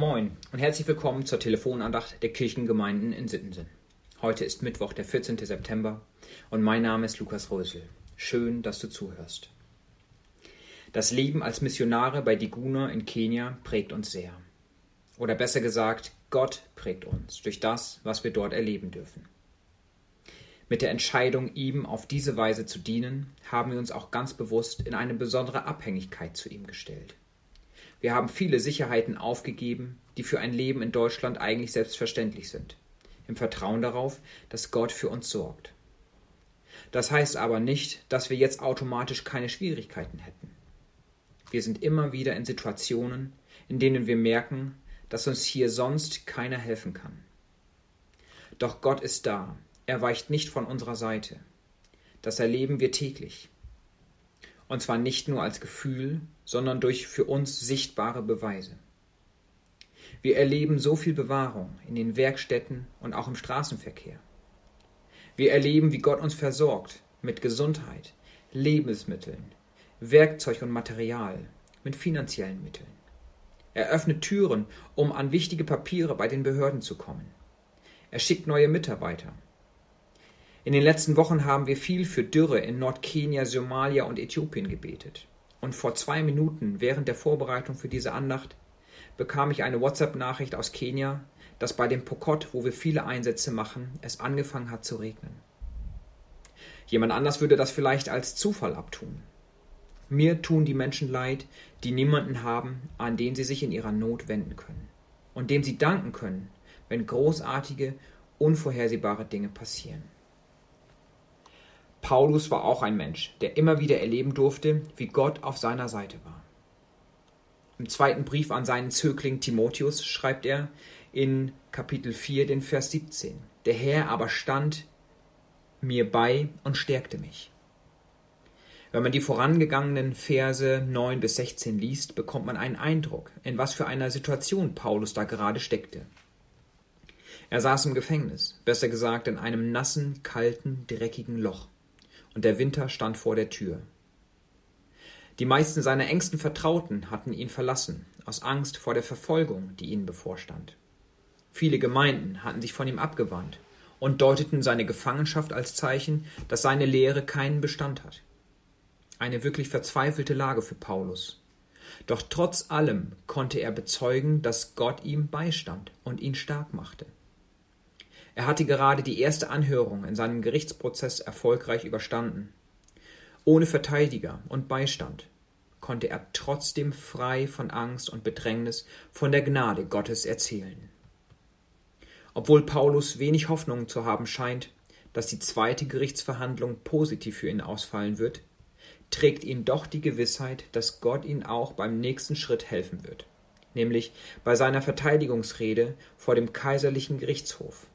Moin und herzlich willkommen zur Telefonandacht der Kirchengemeinden in Sittensen. Heute ist Mittwoch, der 14. September und mein Name ist Lukas Rösel. Schön, dass du zuhörst. Das Leben als Missionare bei Diguna in Kenia prägt uns sehr. Oder besser gesagt, Gott prägt uns durch das, was wir dort erleben dürfen. Mit der Entscheidung, ihm auf diese Weise zu dienen, haben wir uns auch ganz bewusst in eine besondere Abhängigkeit zu ihm gestellt. Wir haben viele Sicherheiten aufgegeben, die für ein Leben in Deutschland eigentlich selbstverständlich sind, im Vertrauen darauf, dass Gott für uns sorgt. Das heißt aber nicht, dass wir jetzt automatisch keine Schwierigkeiten hätten. Wir sind immer wieder in Situationen, in denen wir merken, dass uns hier sonst keiner helfen kann. Doch Gott ist da, er weicht nicht von unserer Seite. Das erleben wir täglich. Und zwar nicht nur als Gefühl, sondern durch für uns sichtbare Beweise. Wir erleben so viel Bewahrung in den Werkstätten und auch im Straßenverkehr. Wir erleben, wie Gott uns versorgt mit Gesundheit, Lebensmitteln, Werkzeug und Material, mit finanziellen Mitteln. Er öffnet Türen, um an wichtige Papiere bei den Behörden zu kommen. Er schickt neue Mitarbeiter. In den letzten Wochen haben wir viel für Dürre in Nordkenia, Somalia und Äthiopien gebetet. Und vor zwei Minuten während der Vorbereitung für diese Andacht bekam ich eine WhatsApp-Nachricht aus Kenia, dass bei dem Pokot, wo wir viele Einsätze machen, es angefangen hat zu regnen. Jemand anders würde das vielleicht als Zufall abtun. Mir tun die Menschen leid, die niemanden haben, an den sie sich in ihrer Not wenden können und dem sie danken können, wenn großartige, unvorhersehbare Dinge passieren. Paulus war auch ein Mensch, der immer wieder erleben durfte, wie Gott auf seiner Seite war. Im zweiten Brief an seinen Zögling Timotheus schreibt er in Kapitel 4 den Vers 17. Der Herr aber stand mir bei und stärkte mich. Wenn man die vorangegangenen Verse 9 bis 16 liest, bekommt man einen Eindruck, in was für einer Situation Paulus da gerade steckte. Er saß im Gefängnis, besser gesagt in einem nassen, kalten, dreckigen Loch und der Winter stand vor der Tür. Die meisten seiner engsten Vertrauten hatten ihn verlassen, aus Angst vor der Verfolgung, die ihnen bevorstand. Viele Gemeinden hatten sich von ihm abgewandt und deuteten seine Gefangenschaft als Zeichen, dass seine Lehre keinen Bestand hat. Eine wirklich verzweifelte Lage für Paulus. Doch trotz allem konnte er bezeugen, dass Gott ihm beistand und ihn stark machte. Er hatte gerade die erste Anhörung in seinem Gerichtsprozess erfolgreich überstanden. Ohne Verteidiger und Beistand konnte er trotzdem frei von Angst und Bedrängnis von der Gnade Gottes erzählen. Obwohl Paulus wenig Hoffnung zu haben scheint, dass die zweite Gerichtsverhandlung positiv für ihn ausfallen wird, trägt ihn doch die Gewissheit, dass Gott ihn auch beim nächsten Schritt helfen wird, nämlich bei seiner Verteidigungsrede vor dem kaiserlichen Gerichtshof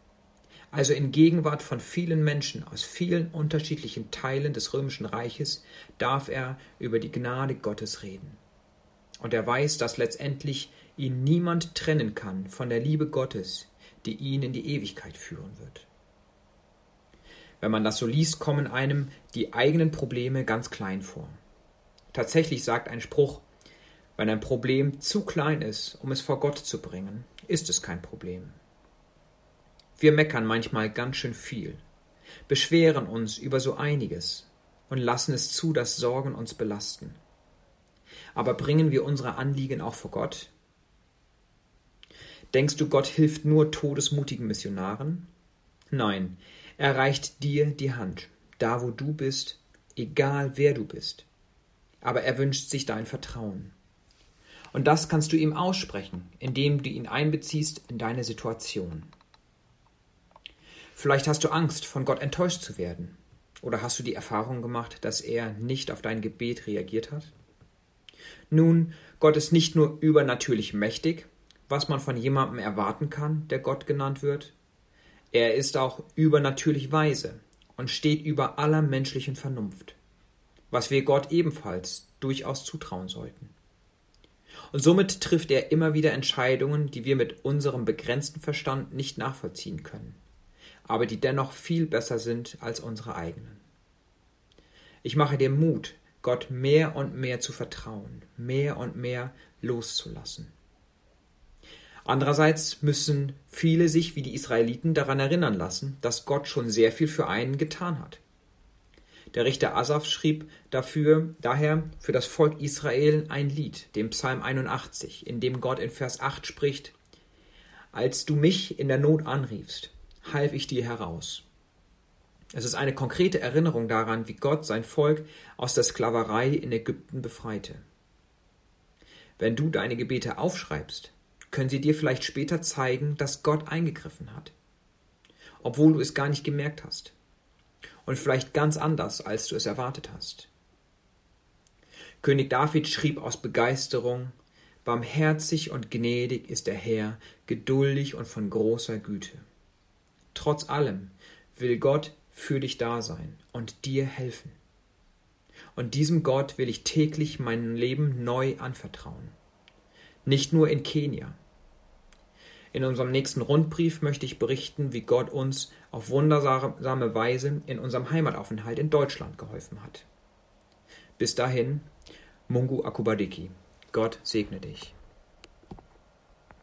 also in Gegenwart von vielen Menschen aus vielen unterschiedlichen Teilen des römischen Reiches, darf er über die Gnade Gottes reden. Und er weiß, dass letztendlich ihn niemand trennen kann von der Liebe Gottes, die ihn in die Ewigkeit führen wird. Wenn man das so liest, kommen einem die eigenen Probleme ganz klein vor. Tatsächlich sagt ein Spruch, wenn ein Problem zu klein ist, um es vor Gott zu bringen, ist es kein Problem. Wir meckern manchmal ganz schön viel, beschweren uns über so einiges und lassen es zu, dass Sorgen uns belasten. Aber bringen wir unsere Anliegen auch vor Gott? Denkst du, Gott hilft nur todesmutigen Missionaren? Nein, er reicht dir die Hand, da wo du bist, egal wer du bist. Aber er wünscht sich dein Vertrauen. Und das kannst du ihm aussprechen, indem du ihn einbeziehst in deine Situation. Vielleicht hast du Angst, von Gott enttäuscht zu werden. Oder hast du die Erfahrung gemacht, dass er nicht auf dein Gebet reagiert hat? Nun, Gott ist nicht nur übernatürlich mächtig, was man von jemandem erwarten kann, der Gott genannt wird, er ist auch übernatürlich weise und steht über aller menschlichen Vernunft, was wir Gott ebenfalls durchaus zutrauen sollten. Und somit trifft er immer wieder Entscheidungen, die wir mit unserem begrenzten Verstand nicht nachvollziehen können aber die dennoch viel besser sind als unsere eigenen. Ich mache dir Mut, Gott mehr und mehr zu vertrauen, mehr und mehr loszulassen. Andererseits müssen viele sich wie die Israeliten daran erinnern lassen, dass Gott schon sehr viel für einen getan hat. Der Richter Asaf schrieb dafür, daher für das Volk Israel ein Lied, dem Psalm 81, in dem Gott in Vers 8 spricht: Als du mich in der Not anriefst, half ich dir heraus. Es ist eine konkrete Erinnerung daran, wie Gott sein Volk aus der Sklaverei in Ägypten befreite. Wenn du deine Gebete aufschreibst, können sie dir vielleicht später zeigen, dass Gott eingegriffen hat, obwohl du es gar nicht gemerkt hast und vielleicht ganz anders, als du es erwartet hast. König David schrieb aus Begeisterung Barmherzig und gnädig ist der Herr, geduldig und von großer Güte. Trotz allem will Gott für dich da sein und dir helfen. Und diesem Gott will ich täglich mein Leben neu anvertrauen. Nicht nur in Kenia. In unserem nächsten Rundbrief möchte ich berichten, wie Gott uns auf wundersame Weise in unserem Heimataufenthalt in Deutschland geholfen hat. Bis dahin, Mungu Akubadiki. Gott segne dich.